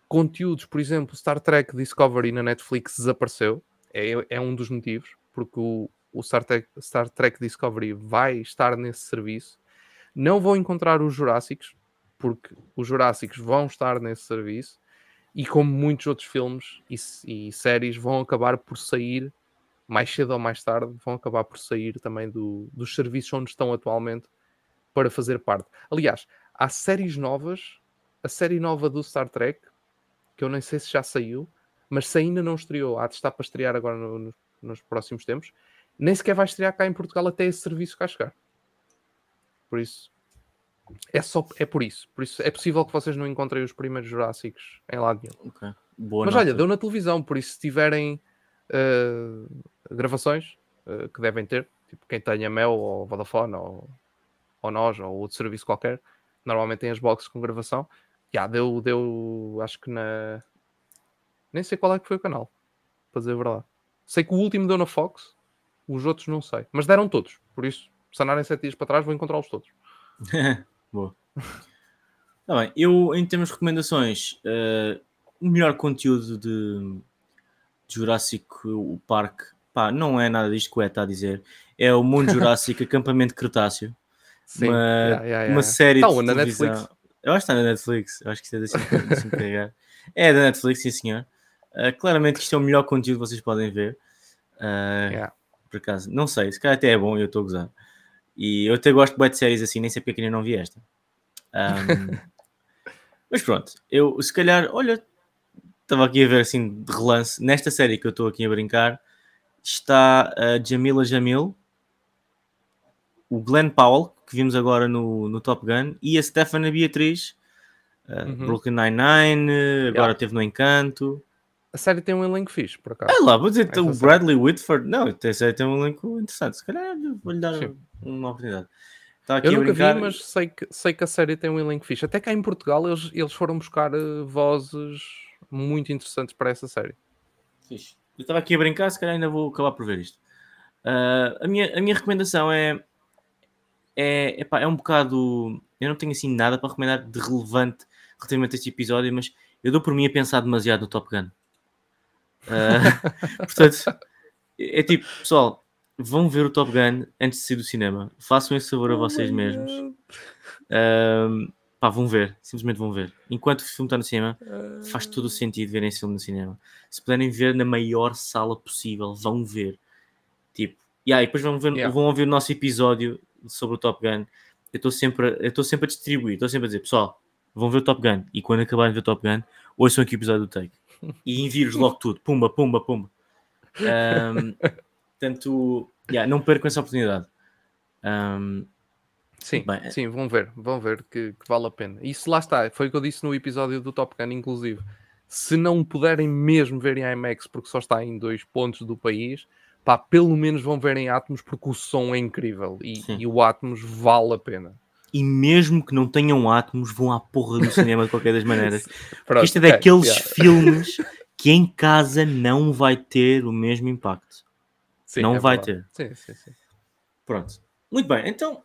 conteúdos, por exemplo, Star Trek Discovery na Netflix desapareceu. É, é um dos motivos, porque o, o Star, Trek, Star Trek Discovery vai estar nesse serviço. Não vão encontrar os Jurássicos, porque os Jurássicos vão estar nesse serviço. E como muitos outros filmes e, e séries vão acabar por sair mais cedo ou mais tarde, vão acabar por sair também do, dos serviços onde estão atualmente para fazer parte. Aliás, há séries novas, a série nova do Star Trek, que eu nem sei se já saiu, mas se ainda não estreou, há de estar para estrear agora no, no, nos próximos tempos, nem sequer vai estrear cá em Portugal até esse serviço cá chegar. Por isso, é só é por isso. Por isso é possível que vocês não encontrem os primeiros Jurássicos em lado nenhum. Okay. Boa Mas nota. olha, deu na televisão, por isso se tiverem uh, gravações uh, que devem ter, tipo quem tenha Mel ou Vodafone ou, ou nós ou outro serviço qualquer, normalmente tem as boxes com gravação. Já deu, deu, acho que na. Nem sei qual é que foi o canal, para dizer a verdade. Sei que o último deu na Fox, os outros não sei, mas deram todos, por isso, se andarem sete dias para trás, vou encontrá-los todos. Boa. Tá bem, eu em termos de recomendações, uh, o melhor conteúdo de, de Jurassic o Park, pá, não é nada disto que o Ed está a dizer, é o Mundo Jurássico Acampamento Cretáceo. Sim, uma, yeah, yeah, yeah. uma série Está de? Na televisão. Netflix? Eu acho que está na Netflix, eu acho que isto é da 5 da 5 KH. É da Netflix, sim senhor. Uh, claramente isto é o melhor conteúdo que vocês podem ver. Uh. Por acaso, não sei, se calhar até é bom e eu estou a gozar. E eu até gosto de de séries assim, nem sei porque é ainda não vi esta. Um, mas pronto, eu se calhar, olha, estava aqui a ver assim de relance, nesta série que eu estou aqui a brincar, está a Jamila Jamil, o Glenn Powell, que vimos agora no, no Top Gun, e a Stephanie Beatriz, uh, Uhum. Brooklyn Nine-Nine, agora Yeah. teve no Encanto. A série tem um elenco fixe, por acaso. É lá, vou dizer, Essa o série. Bradley Whitford, não, essa série tem um elenco interessante, se calhar vou-lhe dar Sim. Uma oportunidade. Aqui Eu nunca brincar, vi, mas sei que, sei que a série tem um elenco fixe. Até cá em Portugal eles, eles foram buscar eh, vozes muito interessantes para essa série. Fixe. Eu estava aqui a brincar, se calhar ainda vou acabar por ver isto. Ah, a, minha, a minha recomendação é, é, epá, é um bocado. Eu não tenho assim nada para recomendar de relevante relativamente a este episódio, mas eu dou por mim a pensar demasiado no Top Gun. Ah, portanto, é é tipo, pessoal, vão ver o Top Gun antes de sair do cinema. Façam esse favor a vocês mesmos. Ahm, pá, vão ver, simplesmente vão ver. Enquanto o filme está no cinema, faz todo o sentido verem esse filme no cinema. Se puderem ver na maior sala possível, vão ver. Tipo, e aí depois vão, ver, Yeah. vão ouvir o nosso episódio sobre o Top Gun. Eu estou sempre, a- eu estou sempre a distribuir, estou sempre a dizer, pessoal, vão ver o Top Gun. E quando acabarem de ver o Top Gun, ouçam aqui o episódio do Take. E envio-vos logo tudo. Pumba, pumba, pumba. Ahm, portanto, yeah, não percam essa oportunidade. Ahm, Sim, Bem, sim, vão ver, vão ver que, que vale a pena. Isso lá está, foi o que eu disse no episódio do Top Gun, inclusive. Se não puderem mesmo ver em IMAX, porque só está em dois pontos do país, pá, pelo menos vão ver em Atmos, porque o som é incrível e, e o Atmos vale a pena. e mesmo que não tenham átomos, vão à porra do cinema de qualquer das maneiras. Pronto, isto é daqueles yeah. filmes que em casa não vai ter o mesmo impacto. Sim, não é vai verdade. Sim, sim, sim. Pronto. Muito bem, então,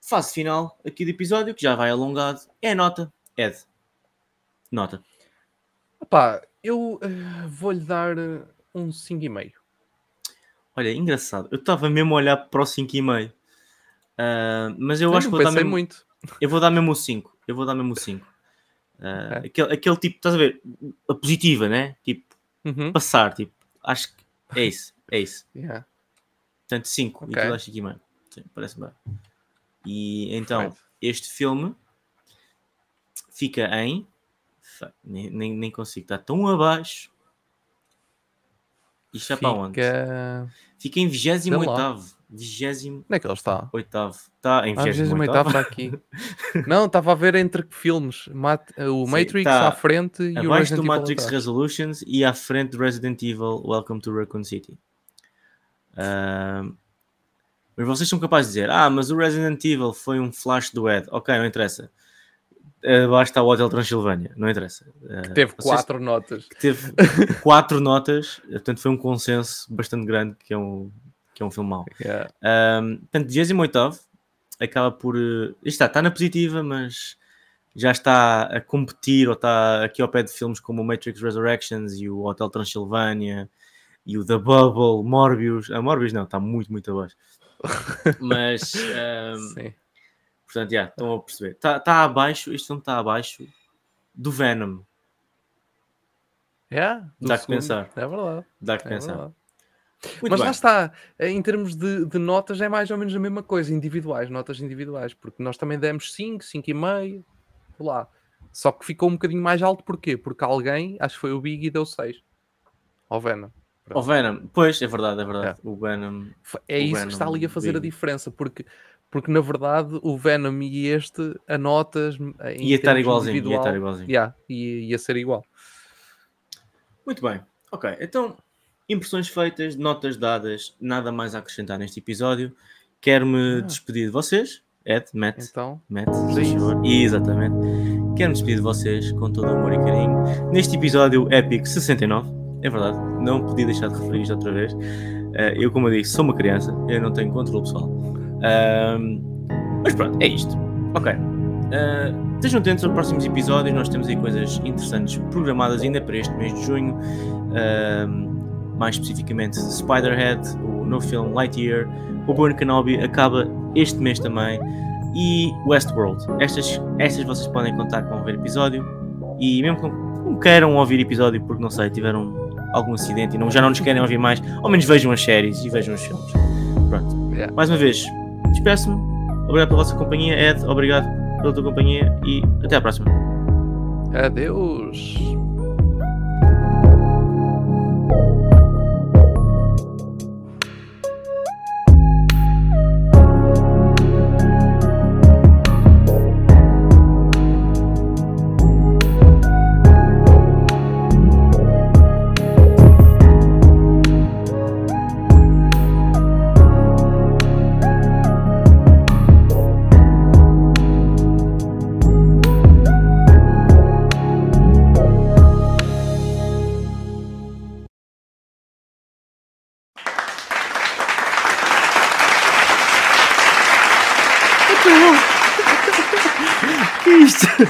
fase final aqui do episódio, que já vai alongado, é a nota. Ed, nota. Opá, eu eh, vou-lhe dar eh, um 5,5. Olha, engraçado, eu estava mesmo a olhar para o 5,5. Ah, mas eu Eu acho que vou dar, mesmo, muito. eu vou dar mesmo o 5. Eu vou dar mesmo o 5. Ah, Ok. aquele, aquele tipo, estás a ver? A positiva, né? Tipo, Uhum. passar, tipo, acho que é isso, é isso. Yeah. Portanto, 5 Ok. e tu dás 5,5. Sim, parece bem. E então, Perfeito. este filme fica em. Nem, nem, nem consigo, está tão abaixo. Isto é para onde? Fica... Fica em 28. lá. 28. Onde é que ele está? Está em Ah, 28. 28 está aqui. Não, estava a ver entre filmes. Mat- O Sim, Matrix tá à frente e o Abaixo Resident do Evil Matrix atrás. Resolutions e à frente do Resident Evil Welcome to Raccoon City. Mas vocês são capazes de dizer: Ah, mas o Resident Evil foi um flash do Ed. Ok, não interessa. Abaixo está o Hotel Transilvânia. Não interessa. Ah, Teve vocês- quatro notas. que teve quatro notas, portanto foi um consenso bastante grande que é um, que é um filme mau. Yeah. Um, portanto, 28 acaba por. eh, isto está, está na positiva, mas já está a competir ou está aqui ao pé de filmes como o Matrix Resurrections e o Hotel Transilvânia e o The Bubble, Morbius. A Morbius não, está muito, muito abaixo. Mas, um, Sim. portanto, já, estão a perceber. Está tá abaixo, este filme está abaixo do Venom. É, do Dá que pensar. É verdade. Dá que É pensar. verdade. Muito Mas bem. lá está, em termos de, de notas é mais ou menos a mesma coisa, individuais, notas individuais, porque nós também demos 5, 5,5, lá. Só que ficou um bocadinho mais alto, porquê? Porque alguém, acho que foi o Big, e deu 6 ao Venom. O Venom, pois, é verdade, é verdade. O Venom, É isso Venom que está ali a fazer a Big. diferença, porque, porque na verdade o Venom e este, a notas em ia estar igualzinho, ia estar igualzinho. yeah, ia, ia ser igual. Muito bem, ok. Então, impressões feitas, notas dadas, nada mais a acrescentar neste episódio. Quero-me Ah. despedir de vocês. Ed, Matt, Então, Matt, a favor. Exatamente. Quero-me despedir de vocês com todo o amor e carinho. Neste episódio épico 69, é verdade, não podia deixar de referir isto outra vez. Eh, eu, como eu disse, sou uma criança, eu não tenho controle pessoal. Ahm, mas pronto, é isto. Ok. Ah, estejam atentos aos próximos episódios, nós temos aí coisas interessantes programadas ainda para este mês de junho. Ahm, mais especificamente Spiderhead, o novo filme Lightyear, o Born Kenobi acaba este mês também e Westworld. Estas, estas vocês podem contar com ver episódio e mesmo que não queiram ouvir episódio porque não sei, tiveram algum acidente e não, já não nos querem ouvir mais, ao menos vejam as séries e vejam os filmes. Pronto. Yeah. Mais uma vez, despeço-me. Obrigado pela vossa companhia, Ed. Obrigado pela tua companhia e até à próxima. adeus!